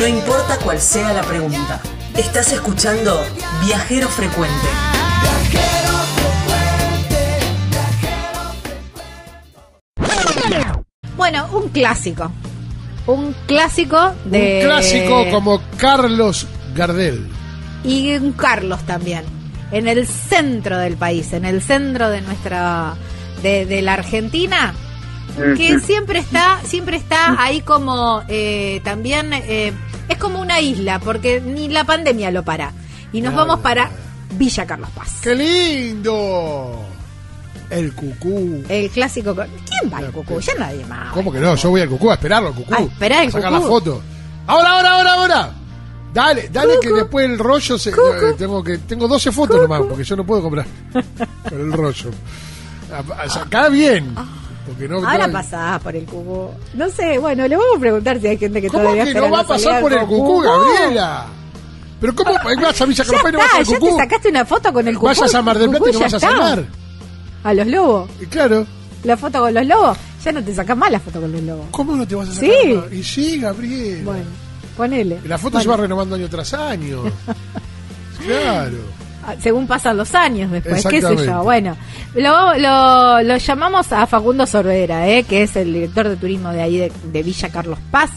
No importa cuál sea la pregunta. Estás escuchando Viajero Frecuente. Bueno, un clásico. Un clásico de. Un clásico como Carlos Gardel. Y un Carlos también. En el centro del país, en el centro de nuestra. de, de la Argentina. Que siempre está, siempre está ahí como eh, también eh, es como una isla, porque ni la pandemia lo para. Y nos vamos para Villa Carlos Paz. ¡Qué lindo! El cucú. El clásico. ¿Quién va al cucú? Ya nadie más. ¿Cómo que no? Yo voy al cucú a esperarlo, al cucú. Ah, esperá el a sacar cucú. la foto. ¡Ahora, ahora, ahora, ahora! Dale, dale que después el rollo se, eh, tengo que tengo 12 fotos nomás porque yo no puedo comprar con el rollo. A- a- Sacá bien. Porque no, Ahora pasás por el cucú. No sé, bueno, le vamos a preguntar si hay gente que ¿Cómo todavía que no va a pasar por el cucú, Gabriela? ¿Pero cómo vas a Villa Paz y no vas al ya te cucú? sacaste una foto con el cucú. Vayas a Mar del Plata y no Cucú, vas a salvar. ¿A los lobos? Y claro, ¿La foto con los lobos? Ya no te sacas más la foto con los lobos. ¿cómo no te vas a sacar? Sí. más? Y sí, Gabriela. Bueno, ponele. La foto Bueno, se va renovando año tras año. claro. Ah, Según pasan los años después, qué sé yo. Bueno, lo, lo, lo llamamos a Facundo Sorbera, ¿eh? que es el director de turismo de ahí de, de Villa Carlos Paz,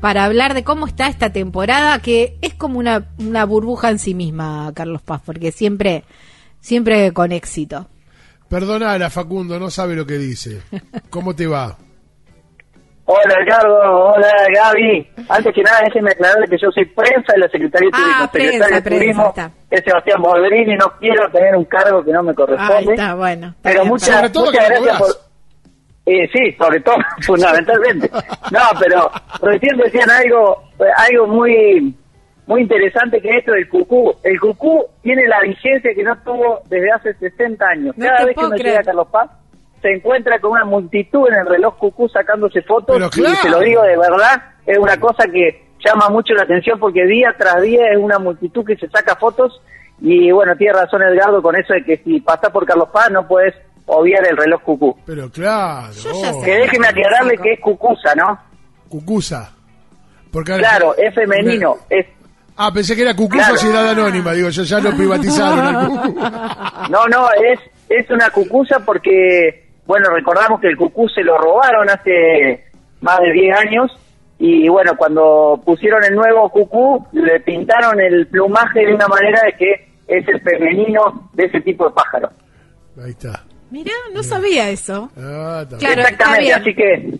para hablar de cómo está esta temporada, que es como una, una burbuja en sí misma, Carlos Paz, porque siempre, siempre con éxito. Perdonala, Facundo, no sabe lo que dice. ¿Cómo te va? Hola Ricardo, hola Gaby. Antes que nada, déjenme aclararle que yo soy prensa de la Secretaría de Ah, Turismo. prensa, Secretario de prensa, Turismo está. es Sebastián Boldrini, no quiero tener un cargo que no me Ahí corresponde. está, bueno. está pero bien, muchas, Sobre todo muchas gracias por... Eh, sí, sobre todo, fundamentalmente. No, pero recién decían algo, algo muy muy interesante que es esto del cucú. El cucú tiene la vigencia que no tuvo desde hace 60 años. No Cada vez que uno creer. llega a Carlos Paz, se encuentra con una multitud en el reloj cucú sacándose fotos. Pero claro. Y se lo digo de verdad, es una cosa que llama mucho la atención porque día tras día es una multitud que se saca fotos. Y bueno, tiene razón Edgardo con eso de que si pasás por Carlos Paz no puedes obviar el reloj cucú. Pero claro. Oh. Que déjeme aclararle que es cucusa, ¿no? Cucusa. Porque Claro, es femenino. Es, Ah, pensé que era Cucusa Claro. Ciudad Anónima. Digo, yo ya lo privatizaron al no, no, es, es una cucusa porque, bueno, recordamos que el cucú se lo robaron hace más de 10 años y bueno, cuando pusieron el nuevo cucú le pintaron el plumaje de una manera de que es el femenino de ese tipo de pájaro. Ahí está. Mirá, no sabía eso. Ah, está Claro, Exactamente, está así que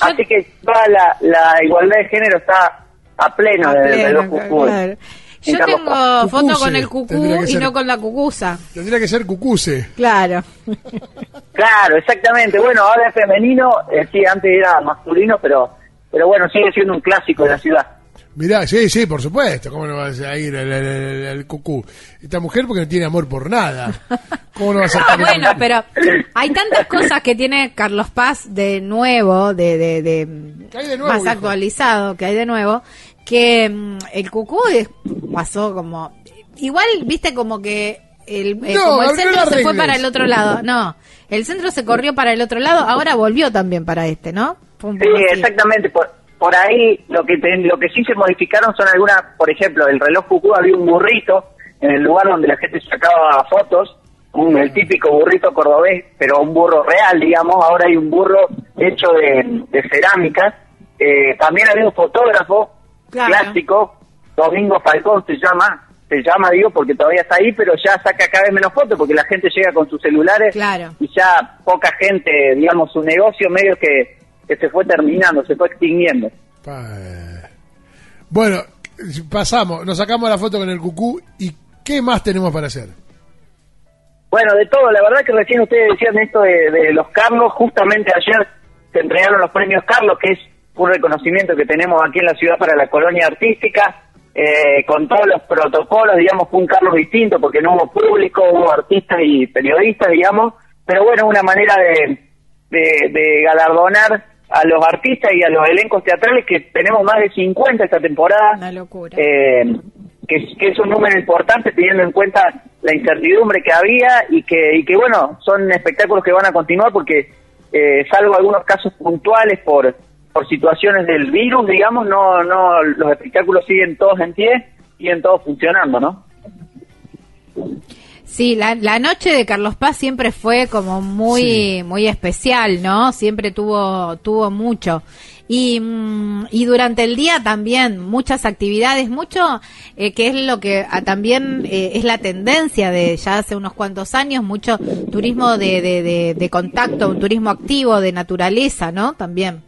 así que toda la, la igualdad de género está a pleno A del pleno, reloj cucú. claro. Yo tengo foto Cucuse, con el cucú y ser. no con la cucusa. Tendría que ser Cucuse. Claro. Claro, exactamente. Bueno, ahora es femenino, eh, sí, antes era masculino, pero pero bueno, sigue siendo un clásico de la ciudad. Mirá, sí, sí, por supuesto. ¿Cómo no vas a ir al- al Cucú? Esta mujer porque no tiene amor por nada. ¿Cómo no vas a estar bueno, pero hay tantas cosas que tiene Carlos Paz de nuevo, de, de, de- ¿Qué hay de nuevo, más actualizado, que hay de nuevo, que mm, el cucú es- pasó como... Igual, viste, como que el, eh, No, como el centro se fue para el otro lado. No, el centro se corrió para el otro lado, ahora volvió también para este, ¿no? Sí, así. exactamente. Por, por ahí lo que te- lo que sí se modificaron son algunas, por ejemplo, el reloj cucú había un burrito en el lugar donde la gente sacaba fotos, un, el típico burrito cordobés, pero un burro real, digamos. Ahora hay un burro hecho de, de cerámica. Eh, también había un fotógrafo Claro. clásico, Domingo Falcón se llama, se llama, digo, porque todavía está ahí, pero ya saca cada vez menos fotos porque la gente llega con sus celulares Claro. y ya poca gente, digamos, su negocio medio que, que se fue terminando, se fue extinguiendo. Pa- Bueno, pasamos, nos sacamos la foto con el Cucú y ¿qué más tenemos para hacer? Bueno, de todo, la verdad que recién ustedes decían esto de, de los Carlos, justamente ayer se entregaron los premios Carlos, que es un reconocimiento que tenemos aquí en la ciudad para la colonia artística, eh, con todos los protocolos, digamos, fue un Carlos distinto, porque no hubo público, hubo artistas y periodistas, digamos, pero bueno, una manera de, de, de galardonar a los artistas y a los elencos teatrales, que tenemos más de 50 esta temporada. Una locura. Eh, que, es- que es un número importante teniendo en cuenta la incertidumbre que había y que, y que bueno, son espectáculos que van a continuar porque, eh, salvo algunos casos puntuales por, por situaciones del virus, digamos, no, no, los espectáculos siguen todos en pie, siguen todos funcionando, ¿no? Sí, la, la noche de Carlos Paz siempre fue como muy muy especial, ¿no? Siempre tuvo tuvo mucho. Y, mm, y durante el día también muchas actividades, mucho eh, que es lo que ah, también eh, es la tendencia de ya hace unos cuantos años, mucho turismo de, de, de, de contacto, un turismo activo, de naturaleza, ¿no? También.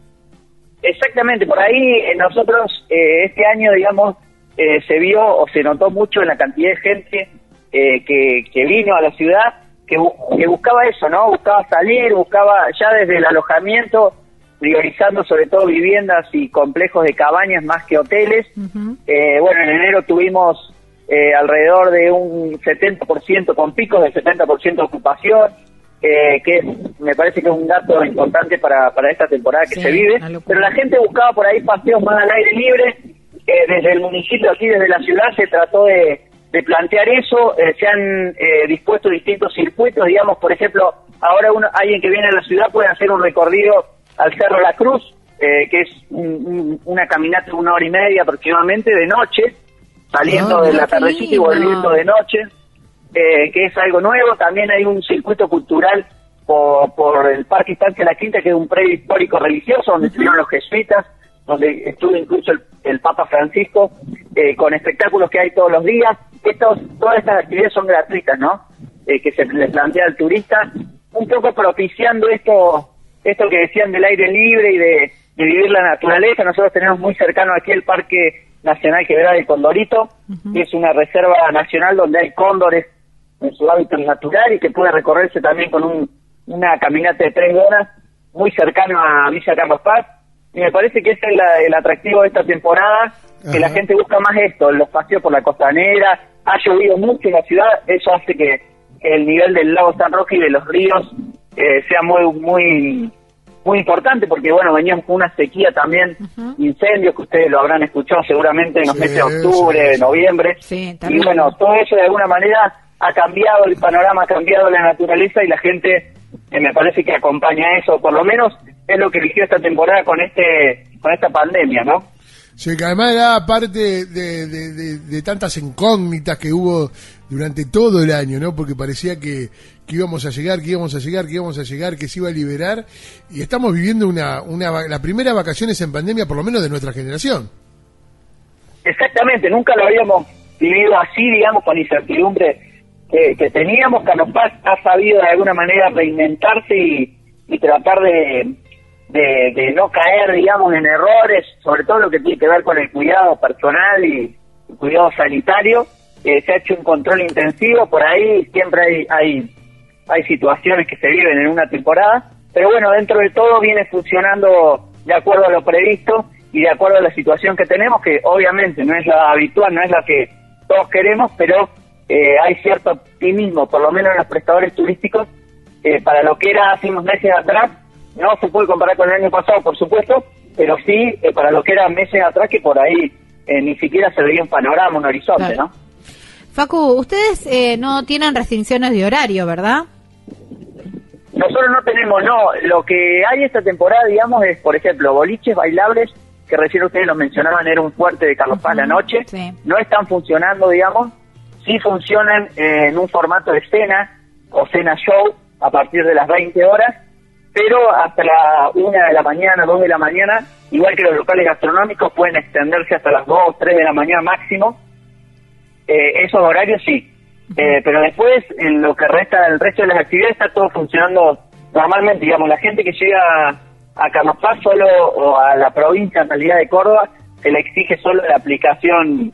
Exactamente, por ahí eh, nosotros eh, este año, digamos, eh, se vio o se notó mucho en la cantidad de gente eh, que, que vino a la ciudad, que, bu- que buscaba eso, ¿no? Buscaba salir, buscaba ya desde el alojamiento, priorizando sobre todo viviendas y complejos de cabañas más que hoteles. Eh, bueno, en enero tuvimos eh, alrededor de un 70%, con picos del 70% de ocupación, eh, que es- me parece que es un dato importante para, para esta temporada que Sí, se vive. Pero la gente buscaba por ahí paseos más al aire libre. Eh, desde el municipio, aquí desde la ciudad, se trató de, de plantear eso. Eh, se han eh, dispuesto distintos circuitos, digamos, por ejemplo, ahora uno, alguien que viene a la ciudad puede hacer un recorrido al Cerro La Cruz, eh, que es un- un- una caminata de una hora y media aproximadamente de noche, saliendo Ah, de la tardecita y volviendo de noche, eh, que es algo nuevo. También hay un circuito cultural por, por el Parque Estancia La Quinta, que es un predio histórico religioso, donde estuvieron los jesuitas, donde estuvo incluso el, el Papa Francisco, eh, con espectáculos que hay todos los días. Estos, todas estas actividades son gratuitas, ¿no? Eh, que se le plantea al turista, un poco propiciando esto, esto que decían del aire libre y de, de vivir la naturaleza. Nosotros tenemos muy cercano aquí el Parque Nacional Quebrada del Condorito, que es una reserva nacional donde hay cóndores en su hábitat natural y que puede recorrerse también con un, una caminata de tres horas muy cercano a Villa Carlos Paz. Y me parece que ese es la- el atractivo de esta temporada, que la gente busca más esto, los paseos por la costanera, ha llovido mucho en la ciudad, eso hace que el nivel del lago San Roque y de los ríos eh, sea muy, muy, muy importante, porque bueno, veníamos con una sequía también, incendios que ustedes lo habrán escuchado seguramente en los Sí, meses de octubre, sí, de sí. noviembre. Sí, y bueno, todo eso de alguna manera ha cambiado el panorama, ha cambiado la naturaleza y la gente eh, me parece que acompaña eso, por lo menos es lo que eligió esta temporada con este con esta pandemia, ¿no? Sí, que además era parte de, de- de- de tantas incógnitas que hubo durante todo el año, ¿no? Porque parecía que, que íbamos a llegar, que íbamos a llegar, que íbamos a llegar, que se iba a liberar. Y estamos viviendo una, una va- la primera vacaciones en pandemia, por lo menos de nuestra generación. Exactamente, nunca lo habíamos vivido así, digamos, con incertidumbre que, que teníamos. Carlos Paz ha sabido de alguna manera reinventarse y, tratar de, de, de no caer, digamos, en errores, sobre todo lo que tiene que ver con el cuidado personal y el cuidado sanitario. Eh, se ha hecho un control intensivo, por ahí siempre hay, hay, hay situaciones que se viven en una temporada, pero bueno, dentro de todo viene funcionando de acuerdo a lo previsto y de acuerdo a la situación que tenemos, que obviamente no es la habitual, no es la que todos queremos, pero eh, hay cierto optimismo, por lo menos en los prestadores turísticos, eh, para lo que era hace unos meses atrás, no se puede comparar con el año pasado, por supuesto, pero sí eh, para lo que era meses atrás, que por ahí eh, ni siquiera se veía un panorama, un horizonte, Claro. ¿no? Facu, ustedes no tienen restricciones de horario, ¿verdad? Nosotros no tenemos, no, lo que hay esta temporada, digamos, es, por ejemplo, boliches bailables, que recién ustedes lo mencionaban, era un fuerte de Carlos Paz la noche, sí. no están funcionando, digamos, sí funcionan eh, en un formato de cena o cena show a partir de las 20 horas, pero hasta la 1 de la mañana, 2 de la mañana, igual que los locales gastronómicos, pueden extenderse hasta las 2, 3 de la mañana máximo, eh, esos horarios sí. Eh, pero después, en lo que resta del resto de las actividades, está todo funcionando normalmente. Digamos, la gente que llega a Carlos Paz solo, o a la provincia en realidad de Córdoba, se le exige solo la aplicación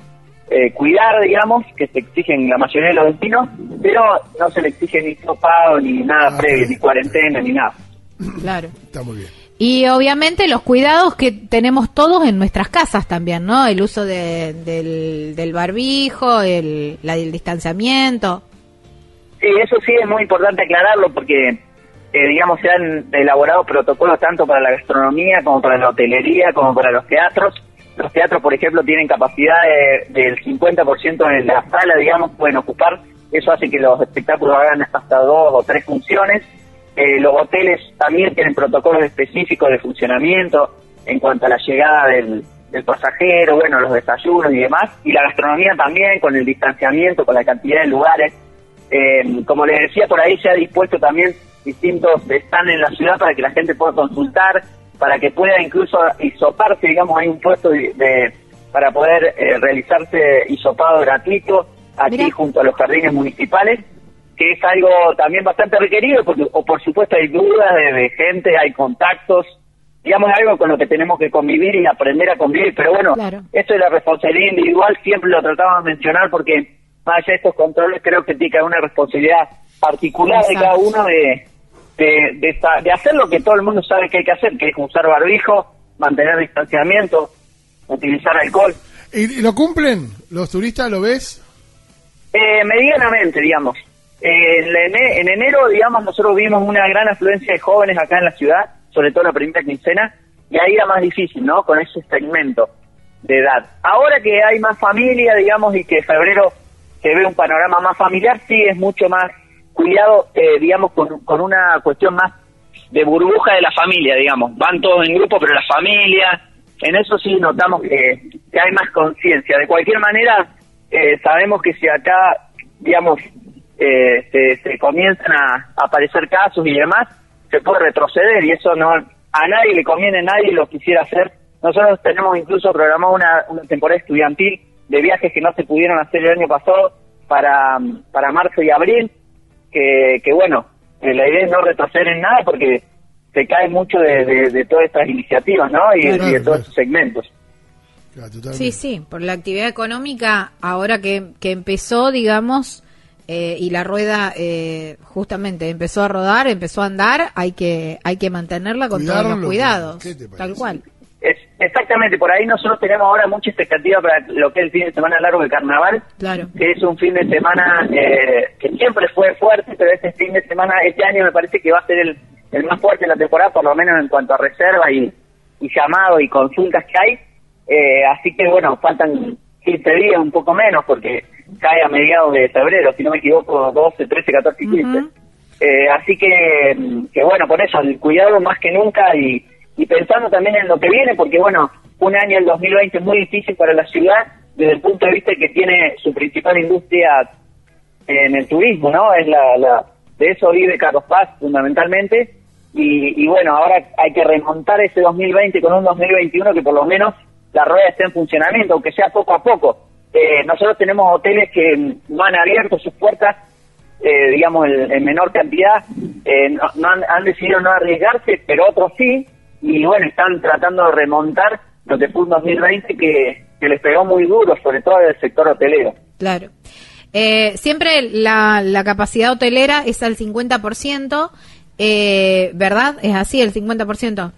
eh, Cuidar, digamos, que se exige en la mayoría de los destinos, pero no se le exige ni sopado, ni nada Ah, previo, ni cuarentena, ni nada. Claro. Está muy bien. Y obviamente los cuidados que tenemos todos en nuestras casas también, ¿no? El uso de- del, del barbijo, el, la, el distanciamiento. Sí, eso sí es muy importante aclararlo porque, eh, digamos, se han elaborado protocolos tanto para la gastronomía como para la hotelería, como para los teatros. Los teatros, por ejemplo, tienen capacidad de- del 50% en la sala, digamos, pueden ocupar. Eso hace que los espectáculos hagan hasta dos o tres funciones. Eh, los hoteles también tienen protocolos específicos de funcionamiento, en cuanto a la llegada del, del pasajero, bueno, los desayunos y demás, y la gastronomía también, con el distanciamiento, con la cantidad de lugares. Eh, como les decía, por ahí se ha dispuesto también distintos están en la ciudad para que la gente pueda consultar, para que pueda incluso hisoparse, digamos, hay un puesto de, para poder eh, realizarse hisopado gratuito aquí junto a los jardines municipales, que es algo también bastante requerido, porque o por supuesto hay dudas de, gente, hay contactos, digamos algo con lo que tenemos que convivir y aprender a convivir, pero bueno, esto de la responsabilidad individual siempre lo tratamos de mencionar porque más allá de estos controles creo que tiene que haber una responsabilidad particular de cada uno de, de, de, hacer lo que todo el mundo sabe que hay que hacer, que es usar barbijo, mantener distanciamiento, utilizar alcohol. ¿Y, lo cumplen? ¿Los turistas lo ves? Eh, medianamente, digamos. en, enero, digamos, nosotros vimos una gran afluencia de jóvenes acá en la ciudad, sobre todo la primera quincena, y ahí era más difícil, ¿no? Con ese segmento de edad. Ahora que hay más familia, digamos, y que febrero se ve un panorama más familiar, sí es mucho más cuidado, eh, digamos, con, con una cuestión más de burbuja de la familia, digamos. Van todos en grupo, pero la familia, en eso sí notamos que, que hay más conciencia. De cualquier manera, eh, sabemos que si acá, digamos, eh, se, comienzan a, aparecer casos y demás, se puede retroceder y eso no a nadie le conviene, nadie lo quisiera hacer. Nosotros tenemos incluso programado una, una temporada estudiantil de viajes que no se pudieron hacer el año pasado para, para marzo y abril que, bueno, eh, la idea es no retroceder en nada porque se cae mucho de, todas estas iniciativas, ¿no? Y, de todos estos segmentos. sí, sí, por la actividad económica, ahora que, que empezó, digamos, eh, y la rueda eh, justamente empezó a rodar, empezó a andar, hay que hay que mantenerla con todos los cuidados, tal cual exactamente, por ahí nosotros tenemos ahora mucha expectativa para lo que es el fin de semana largo de carnaval, claro. que es un fin de semana eh, que siempre fue fuerte, pero este fin de semana, este año me parece que va a ser el, el más fuerte de la temporada, por lo menos en cuanto a reserva y, y llamado y consultas que hay. Eh, así que bueno, faltan 15 días, un poco menos, porque cae a mediados de febrero, si no me equivoco, 12, 13, 14 y 15. eh, así que, que bueno, por eso, el cuidado más que nunca y y pensando también en lo que viene, porque bueno, un año, el 2020, es muy difícil para la ciudad desde el punto de vista que tiene su principal industria en el turismo, ¿no? Es la, la de eso vive Carlos Paz fundamentalmente. Y, bueno, ahora hay que remontar ese 2020 con un 2021 que por lo menos la rueda esté en funcionamiento, aunque sea poco a poco. Eh, nosotros tenemos hoteles que no han abierto sus puertas, eh, digamos, en, menor cantidad, eh, no, han, han, decidido no arriesgarse, pero otros sí, y bueno, están tratando de remontar lo que fue un 2020 que, que les pegó muy duro, sobre todo el sector hotelero. Claro. Eh, siempre la, la capacidad hotelera es al 50%, eh, ¿verdad? ¿Es así, el 50%?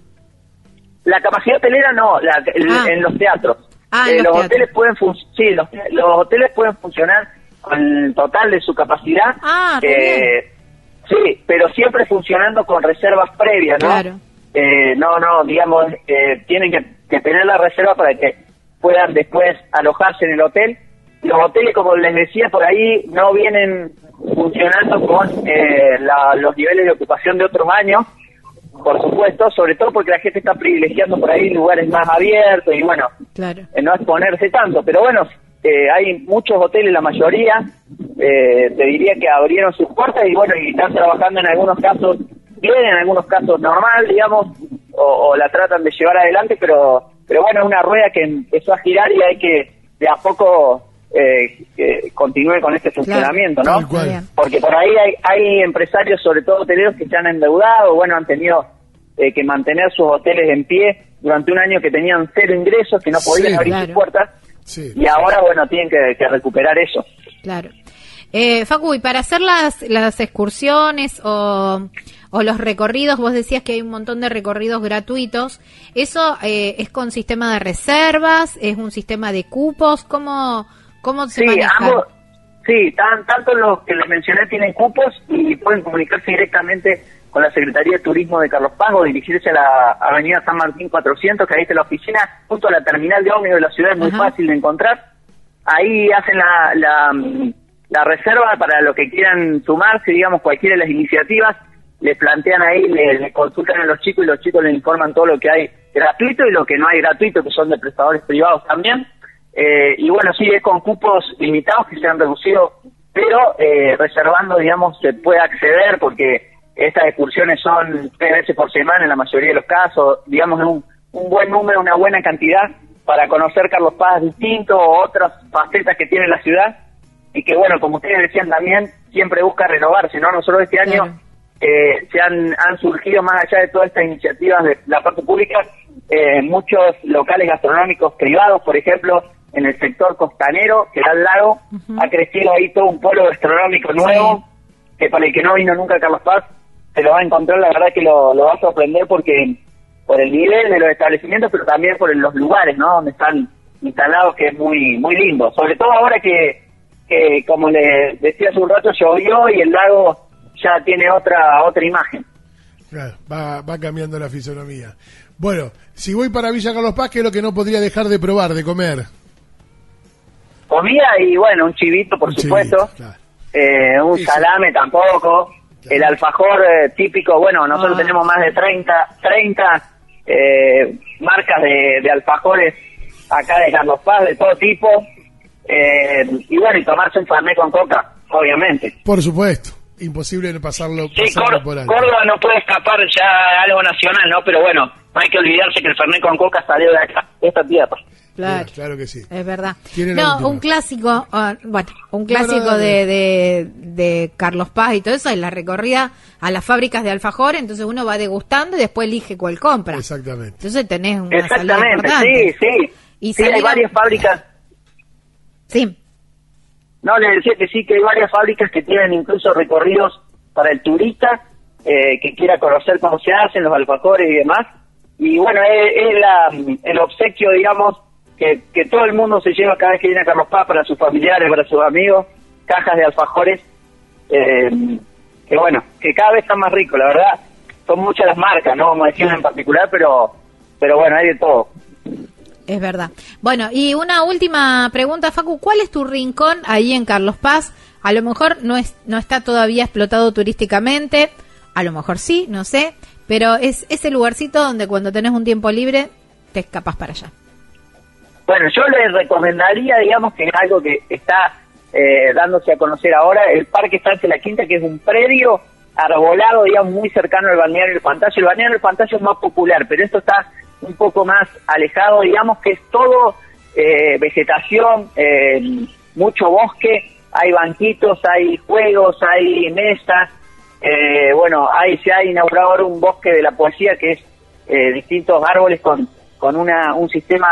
La capacidad hotelera no, la, ah. en los teatros. Ah, eh, los, hoteles pueden sí, los, hoteles pueden funcionar con el total de su capacidad. Ah, sí, pero siempre funcionando con reservas previas, ¿no? Claro. Eh, no, no, digamos, eh, tienen que, tener la reserva para que puedan después alojarse en el hotel. Los hoteles, como les decía por ahí, no vienen funcionando con eh, los niveles de ocupación de otros años, por supuesto, sobre todo porque la gente está privilegiando por ahí lugares más abiertos y bueno, claro. no exponerse tanto. Pero bueno, hay muchos hoteles, la mayoría, te diría que abrieron sus puertas y bueno, y están trabajando en algunos casos bien, en algunos casos normal, digamos, o, la tratan de llevar adelante, pero, pero bueno, es una rueda que empezó a girar y hay que de a poco eh, que continúe con este funcionamiento, ¿no? Porque por ahí hay, hay empresarios, sobre todo hoteleros, que se han endeudado, bueno, han tenido eh, que mantener sus hoteles en pie durante un año que tenían cero ingresos, que no podían abrir sus puertas, y ahora, bueno, tienen que, que recuperar eso. Claro. Eh, Facu, y para hacer las, las excursiones o o los recorridos, vos decías que hay un montón de recorridos gratuitos, ¿eso eh, es con sistema de reservas? ¿Es un sistema de cupos? ¿Cómo, cómo se sí, maneja? sí, tanto los que les mencioné tienen cupos y pueden comunicarse directamente con la Secretaría de Turismo de Carlos Paz o dirigirse a la Avenida San Martín 400, que ahí está la oficina, junto a la terminal de ómnibus de la ciudad, es muy fácil de encontrar. Ahí hacen la, la, la reserva para lo que quieran sumarse, digamos, cualquiera de las iniciativas le plantean ahí, le, consultan a los chicos y los chicos le informan todo lo que hay gratuito y lo que no hay gratuito, que son de prestadores privados también. Eh, y bueno, sí, es con cupos limitados que se han reducido, pero eh, reservando, digamos, se puede acceder porque estas excursiones son tres veces por semana en la mayoría de los casos, digamos, un, un buen número, una buena cantidad para conocer Carlos Paz distinto o otras facetas que tiene la ciudad y que bueno, como ustedes decían también, siempre busca renovarse, ¿no? Nosotros este año eh, se han, han surgido más allá de todas estas iniciativas de la parte pública, eh, muchos locales gastronómicos privados, por ejemplo, en el sector costanero, que da al lago, ha crecido ahí todo un polo gastronómico nuevo, que para el que no vino nunca Carlos Paz, se lo va a encontrar, la verdad que lo, lo va a sorprender porque por el nivel de los establecimientos, pero también por los lugares, ¿no? Donde están instalados, que es muy muy lindo. Sobre todo ahora que, que como le decía hace un rato, llovió y el lago ya tiene otra otra imagen. Claro, va, va cambiando la fisonomía. Bueno, si voy para Villa Carlos Paz, ¿qué es lo que no podría dejar de probar, de comer? Comida y bueno, un chivito, por supuesto. Eh, un salame tampoco. El alfajor eh, típico, bueno, nosotros ah. tenemos más de 30, 30 eh, marcas de, de, alfajores acá de Carlos Paz, de todo tipo. Y bueno, y tomarse un farné con coca, obviamente. Por supuesto imposible no pasarlo, sí, Córdoba no puede escapar ya algo nacional, ¿no? Pero bueno, no hay que olvidarse que el Fernet con Coca salió de acá, de esta tierra. Claro, claro que sí. Es verdad. No, un clásico, ah, bueno, un clásico de, de, Carlos Paz y todo eso es la recorrida a las fábricas de alfajor, entonces uno va degustando y después elige cuál compra. Exactamente. Entonces tenés una Exactamente, sí, sí. Y sí, hay varias fábricas. Sí. No, le decía que sí, que hay varias fábricas que tienen incluso recorridos para el turista eh, que quiera conocer cómo se hacen los alfajores y demás. Y bueno, es, el obsequio, digamos, que, que, todo el mundo se lleva cada vez que viene a Carlos Paz para sus familiares, para sus amigos, cajas de alfajores, eh, que bueno, que cada vez están más ricos, la verdad. Son muchas las marcas, no como decían en particular, pero, pero bueno, hay de todo. Es verdad. Bueno, y una última pregunta, Facu. ¿Cuál es tu rincón ahí en Carlos Paz? A lo mejor no, es, no está todavía explotado turísticamente, a lo mejor sí, no sé, pero es ese lugarcito donde cuando tenés un tiempo libre te escapas para allá. Bueno, yo les recomendaría, digamos, que es algo que está eh, dándose a conocer ahora, el Parque Estancia La Quinta, que es un predio arbolado, digamos, muy cercano al balneario del Fantasio. El balneario del Fantasio es más popular, pero esto está un poco más alejado, digamos que es todo eh, vegetación, eh, mucho bosque, hay banquitos, hay juegos, hay mesas, eh, bueno, ahí se ha inaugurado ahora un bosque de la poesía que es distintos árboles con, con una, un sistema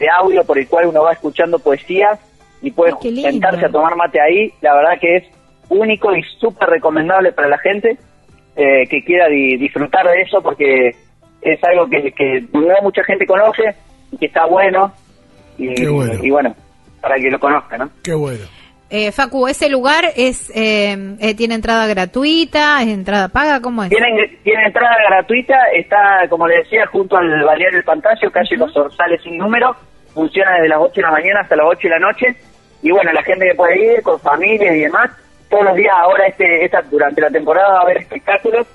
de audio por el cual uno va escuchando poesías y puede sentarse a tomar mate ahí, la verdad que es único y súper recomendable para la gente que quiera disfrutar de eso porque es algo que, que no mucha gente conoce y que está bueno y, bueno. para que lo conozca, ¿no? Qué bueno. Eh, Facu, ¿ese lugar es eh, eh, tiene entrada gratuita? ¿Es entrada paga? ¿Cómo es? Tiene, tiene entrada gratuita, está, como le decía, junto al Balneario del Pantacio, calle Los Orzales sin número, funciona desde las 8 de la mañana hasta las 8 de la noche, y bueno, la gente que puede ir con familias y demás, todos los días, ahora este, esta, durante la temporada va a haber espectáculos,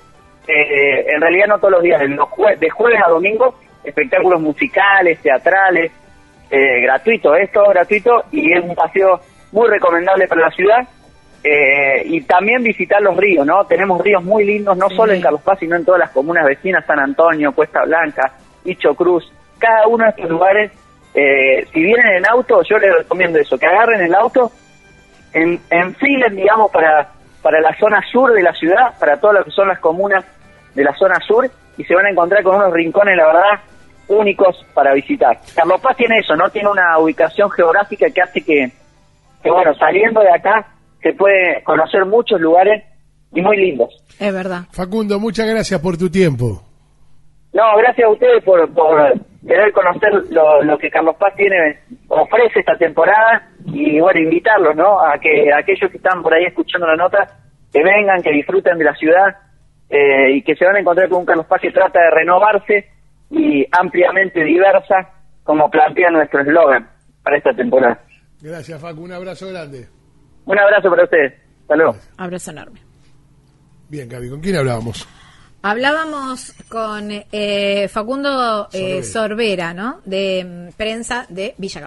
eh, en realidad no todos los días, de jueves a domingo, espectáculos musicales, teatrales, eh, gratuito, esto gratuito y es un paseo muy recomendable para la ciudad. Eh, y también visitar los ríos, ¿no? Tenemos ríos muy lindos, no solo en Carlos Paz, sino en todas las comunas vecinas, San Antonio, Cuesta Blanca, Hicho Cruz, cada uno de estos lugares, eh, si vienen en auto, yo les recomiendo eso, que agarren el auto, en, enfilen, digamos, para, para la zona sur de la ciudad, para todas las que son las comunas de la zona sur y se van a encontrar con unos rincones, la verdad, únicos para visitar. Carlos Paz tiene eso, ¿no? Tiene una ubicación geográfica que hace que, que, bueno, saliendo de acá se puede conocer muchos lugares y muy lindos. Es verdad. Facundo, muchas gracias por tu tiempo. No, gracias a ustedes por, por querer conocer lo, lo que Carlos Paz tiene, ofrece esta temporada y bueno, invitarlos, ¿no? A que aquellos que están por ahí escuchando la nota, que vengan, que disfruten de la ciudad eh, y que se van a encontrar con un Carlos Paz que trata de renovarse y ampliamente diversa, como plantea nuestro eslogan para esta temporada. Gracias, Facu. Un abrazo grande. Un abrazo para ustedes. Hasta luego. Abrazo enorme. Bien, Gaby, ¿con quién hablábamos? Hablábamos con eh, Facundo eh, Sorbera, ¿no? De mm, prensa de Villa